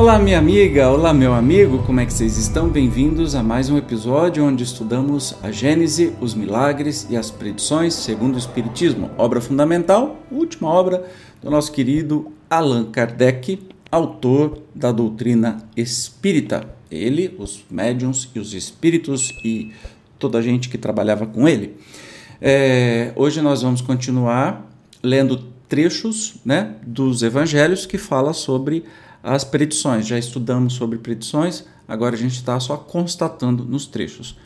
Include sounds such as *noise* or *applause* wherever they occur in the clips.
Olá, minha amiga, olá, meu amigo, como é que vocês estão? Bem-vindos a mais um episódio onde estudamos a Gênese, os milagres e as predições segundo o Espiritismo, obra fundamental, última obra do nosso querido Allan Kardec, autor da doutrina espírita. Ele, os médiums e os espíritos e toda a gente que trabalhava com ele. É, hoje nós vamos continuar lendo trechos né, dos evangelhos que fala sobre as predições. Já estudamos sobre predições, agora a gente está só constatando nos trechos.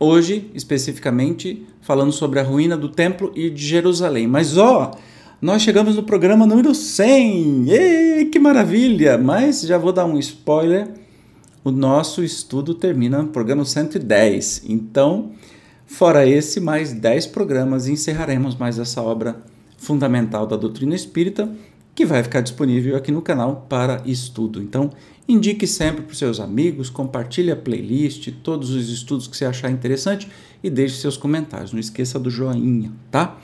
Hoje, especificamente, falando sobre a ruína do templo e de Jerusalém. Mas ó, nós chegamos no programa número 100! Ei, que maravilha! Mas já vou dar um spoiler: o nosso estudo termina no programa 110. Então, fora esse, mais 10 programas e encerraremos mais essa obra fundamental da doutrina espírita que vai ficar disponível aqui no canal para estudo. Então, indique sempre para os seus amigos, compartilhe a playlist, todos os estudos que você achar interessante e deixe seus comentários. Não esqueça do joinha, tá?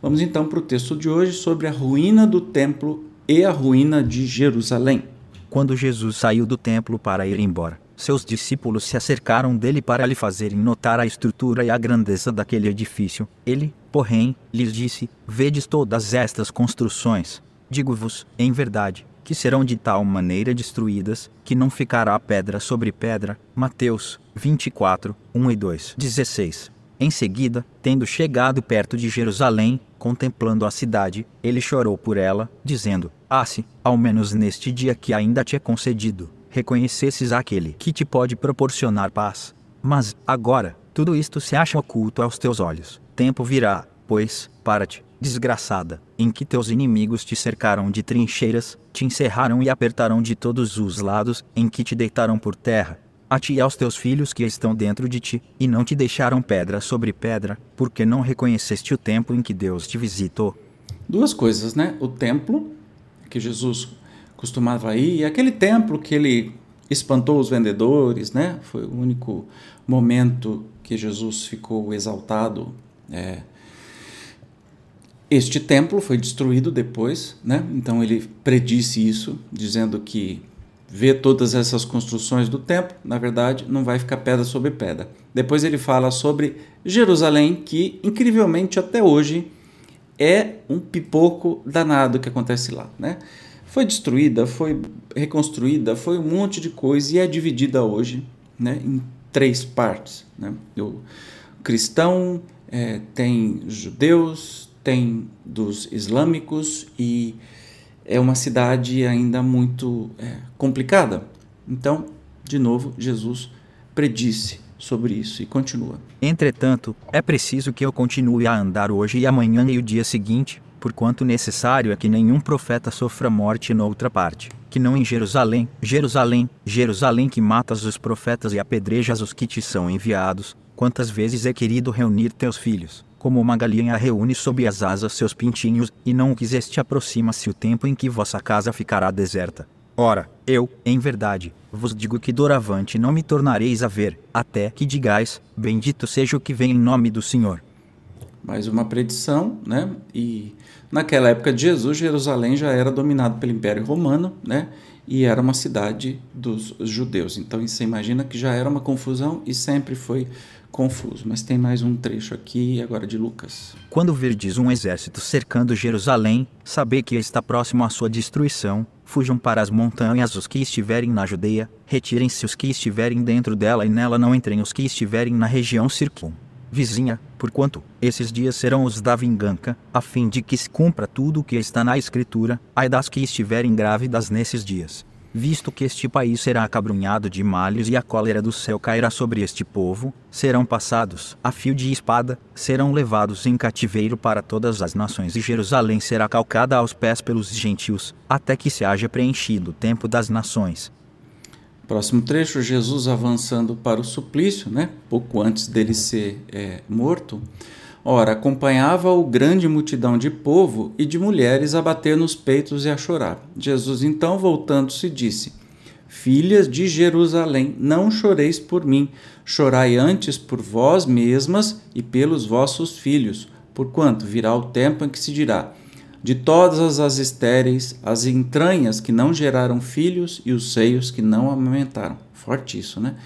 Vamos então para o texto de hoje sobre a ruína do templo e a ruína de Jerusalém. Quando Jesus saiu do templo para ir embora, seus discípulos se acercaram dele para lhe fazerem notar a estrutura e a grandeza daquele edifício. Ele, porém, lhes disse: Vedes todas estas construções Digo-vos, em verdade, que serão de tal maneira destruídas, que não ficará pedra sobre pedra. Mateus 24, 1 e 2. 16. Em seguida, tendo chegado perto de Jerusalém, contemplando a cidade, ele chorou por ela, dizendo: Ah, se, ao menos neste dia que ainda te é concedido, reconhecesses aquele que te pode proporcionar paz. Mas, agora, tudo isto se acha oculto aos teus olhos. Tempo virá, pois, para-te, desgraçada, em que teus inimigos te cercaram de trincheiras, te encerraram e apertaram de todos os lados, em que te deitaram por terra, a ti e aos teus filhos que estão dentro de ti, e não te deixaram pedra sobre pedra, porque não reconheceste o tempo em que Deus te visitou. Duas coisas, né? O templo, que Jesus costumava ir, e aquele templo que ele espantou os vendedores, né? Foi o único momento que Jesus ficou exaltado. É, este templo foi destruído depois, né? então ele predisse isso, dizendo que vê todas essas construções do templo, na verdade, não vai ficar pedra sobre pedra. Depois ele fala sobre Jerusalém, que incrivelmente até hoje é um pipoco danado que acontece lá. Né? Foi destruída, foi reconstruída, foi um monte de coisa e é dividida hoje né, em três partes. Né? O cristão é, tem judeus, tem dos islâmicos e é uma cidade ainda muito é, complicada. Então, de novo, Jesus predisse sobre isso e continua. Entretanto, é preciso que eu continue a andar hoje e amanhã e o dia seguinte, porquanto necessário é que nenhum profeta sofra morte noutra parte, que não em Jerusalém, Jerusalém, Jerusalém que matas os profetas e apedrejas os que te são enviados. Quantas vezes é querido reunir teus filhos, como uma galinha reúne sob as asas seus pintinhos, e não o quiseste aproxima-se o tempo em que vossa casa ficará deserta. Ora, eu, em verdade, vos digo que doravante não me tornareis a ver, até que digais: Bendito seja o que vem em nome do Senhor. Mais uma predição, né? E naquela época de Jesus, Jerusalém já era dominado pelo Império Romano, né? E era uma cidade dos judeus. Então você imagina que já era uma confusão e sempre foi confuso, mas tem mais um trecho aqui agora de Lucas. Quando virdes um exército cercando Jerusalém, sabei que está próximo à sua destruição. Fujam para as montanhas os que estiverem na Judeia, retirem-se os que estiverem dentro dela e nela não entrem os que estiverem na região circun vizinha, porquanto esses dias serão os da vingança, a fim de que se cumpra tudo o que está na Escritura, ai das que estiverem grávidas nesses dias visto que este país será acabrunhado de males e a cólera do céu cairá sobre este povo, serão passados a fio de espada, serão levados em cativeiro para todas as nações e Jerusalém será calcada aos pés pelos gentios, até que se haja preenchido o tempo das nações. Próximo trecho, Jesus avançando para o suplício, né? pouco antes dele ser é, morto. Ora, acompanhava-o grande multidão de povo e de mulheres a bater nos peitos e a chorar. Jesus, então, voltando-se, disse: Filhas de Jerusalém, não choreis por mim, chorai antes por vós mesmas e pelos vossos filhos, porquanto virá o tempo em que se dirá: de todas as estéreis, as entranhas que não geraram filhos e os seios que não amamentaram. Forte isso, né?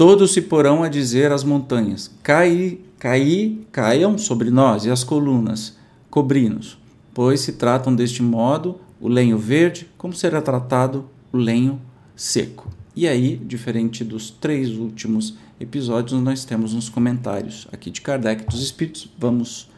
Todos se porão a dizer às montanhas: Cai, cai, caiam sobre nós e as colunas, cobrinos, pois se tratam deste modo o lenho verde, como será tratado o lenho seco. E aí, diferente dos três últimos episódios, nós temos uns comentários aqui de Kardec dos Espíritos. Vamos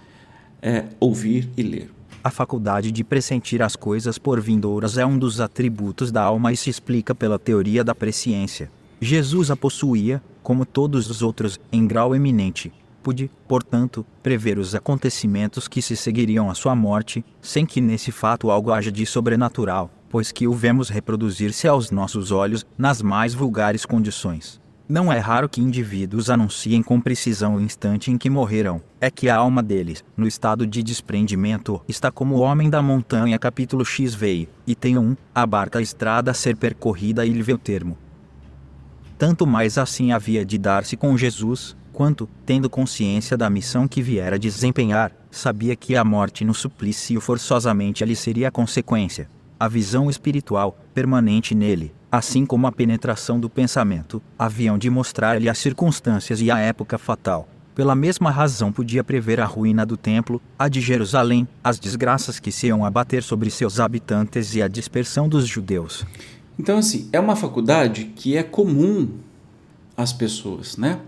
é, ouvir e ler. A faculdade de pressentir as coisas por vindouras é um dos atributos da alma e se explica pela teoria da presciência. Jesus a possuía, como todos os outros, em grau eminente. Pude, portanto, prever os acontecimentos que se seguiriam à sua morte, sem que nesse fato algo haja de sobrenatural, pois que o vemos reproduzir-se aos nossos olhos nas mais vulgares condições. Não é raro que indivíduos anunciem com precisão o instante em que morrerão. É que a alma deles, no estado de desprendimento, está como o homem da montanha capítulo X veio, e tem um, abarca a estrada a ser percorrida e lhe vê o termo tanto mais assim havia de dar-se com Jesus, quanto, tendo consciência da missão que viera desempenhar, sabia que a morte no suplício forçosamente ali seria a consequência. A visão espiritual, permanente nele, assim como a penetração do pensamento, haviam de mostrar-lhe as circunstâncias e a época fatal. Pela mesma razão podia prever a ruína do templo, a de Jerusalém, as desgraças que se iam abater sobre seus habitantes e a dispersão dos judeus. Então, assim, é uma faculdade que é comum às pessoas, né?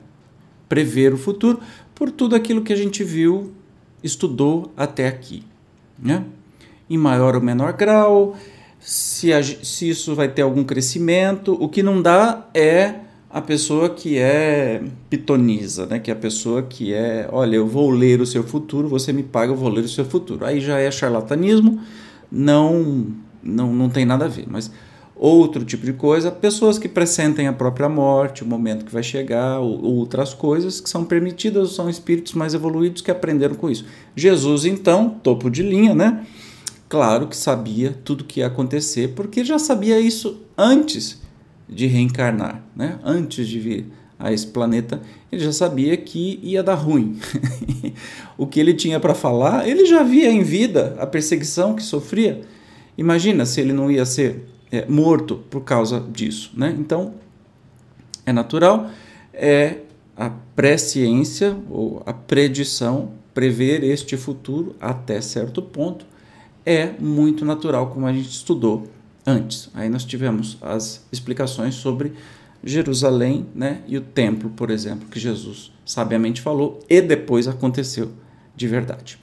Prever o futuro por tudo aquilo que a gente viu, estudou até aqui, né? Em maior ou menor grau, se, a, se isso vai ter algum crescimento. O que não dá é a pessoa que é pitoniza, né? Que é a pessoa que é, olha, eu vou ler o seu futuro, você me paga, eu vou ler o seu futuro. Aí já é charlatanismo, não, não, não tem nada a ver. Mas outro tipo de coisa, pessoas que pressentem a própria morte, o momento que vai chegar, ou, outras coisas que são permitidas, são espíritos mais evoluídos que aprenderam com isso. Jesus, então, topo de linha, né? Claro que sabia tudo que ia acontecer, porque já sabia isso antes de reencarnar, né? Antes de vir a esse planeta, ele já sabia que ia dar ruim. *laughs* o que ele tinha para falar, ele já via em vida a perseguição que sofria. Imagina se ele não ia ser é, morto por causa disso. Né? Então, é natural, é a presciência ou a predição, prever este futuro até certo ponto, é muito natural, como a gente estudou antes. Aí nós tivemos as explicações sobre Jerusalém né, e o templo, por exemplo, que Jesus sabiamente falou e depois aconteceu de verdade.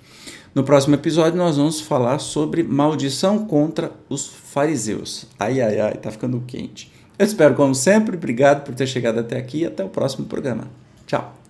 No próximo episódio, nós vamos falar sobre maldição contra os fariseus. Ai, ai, ai, tá ficando quente. Eu espero, como sempre, obrigado por ter chegado até aqui e até o próximo programa. Tchau.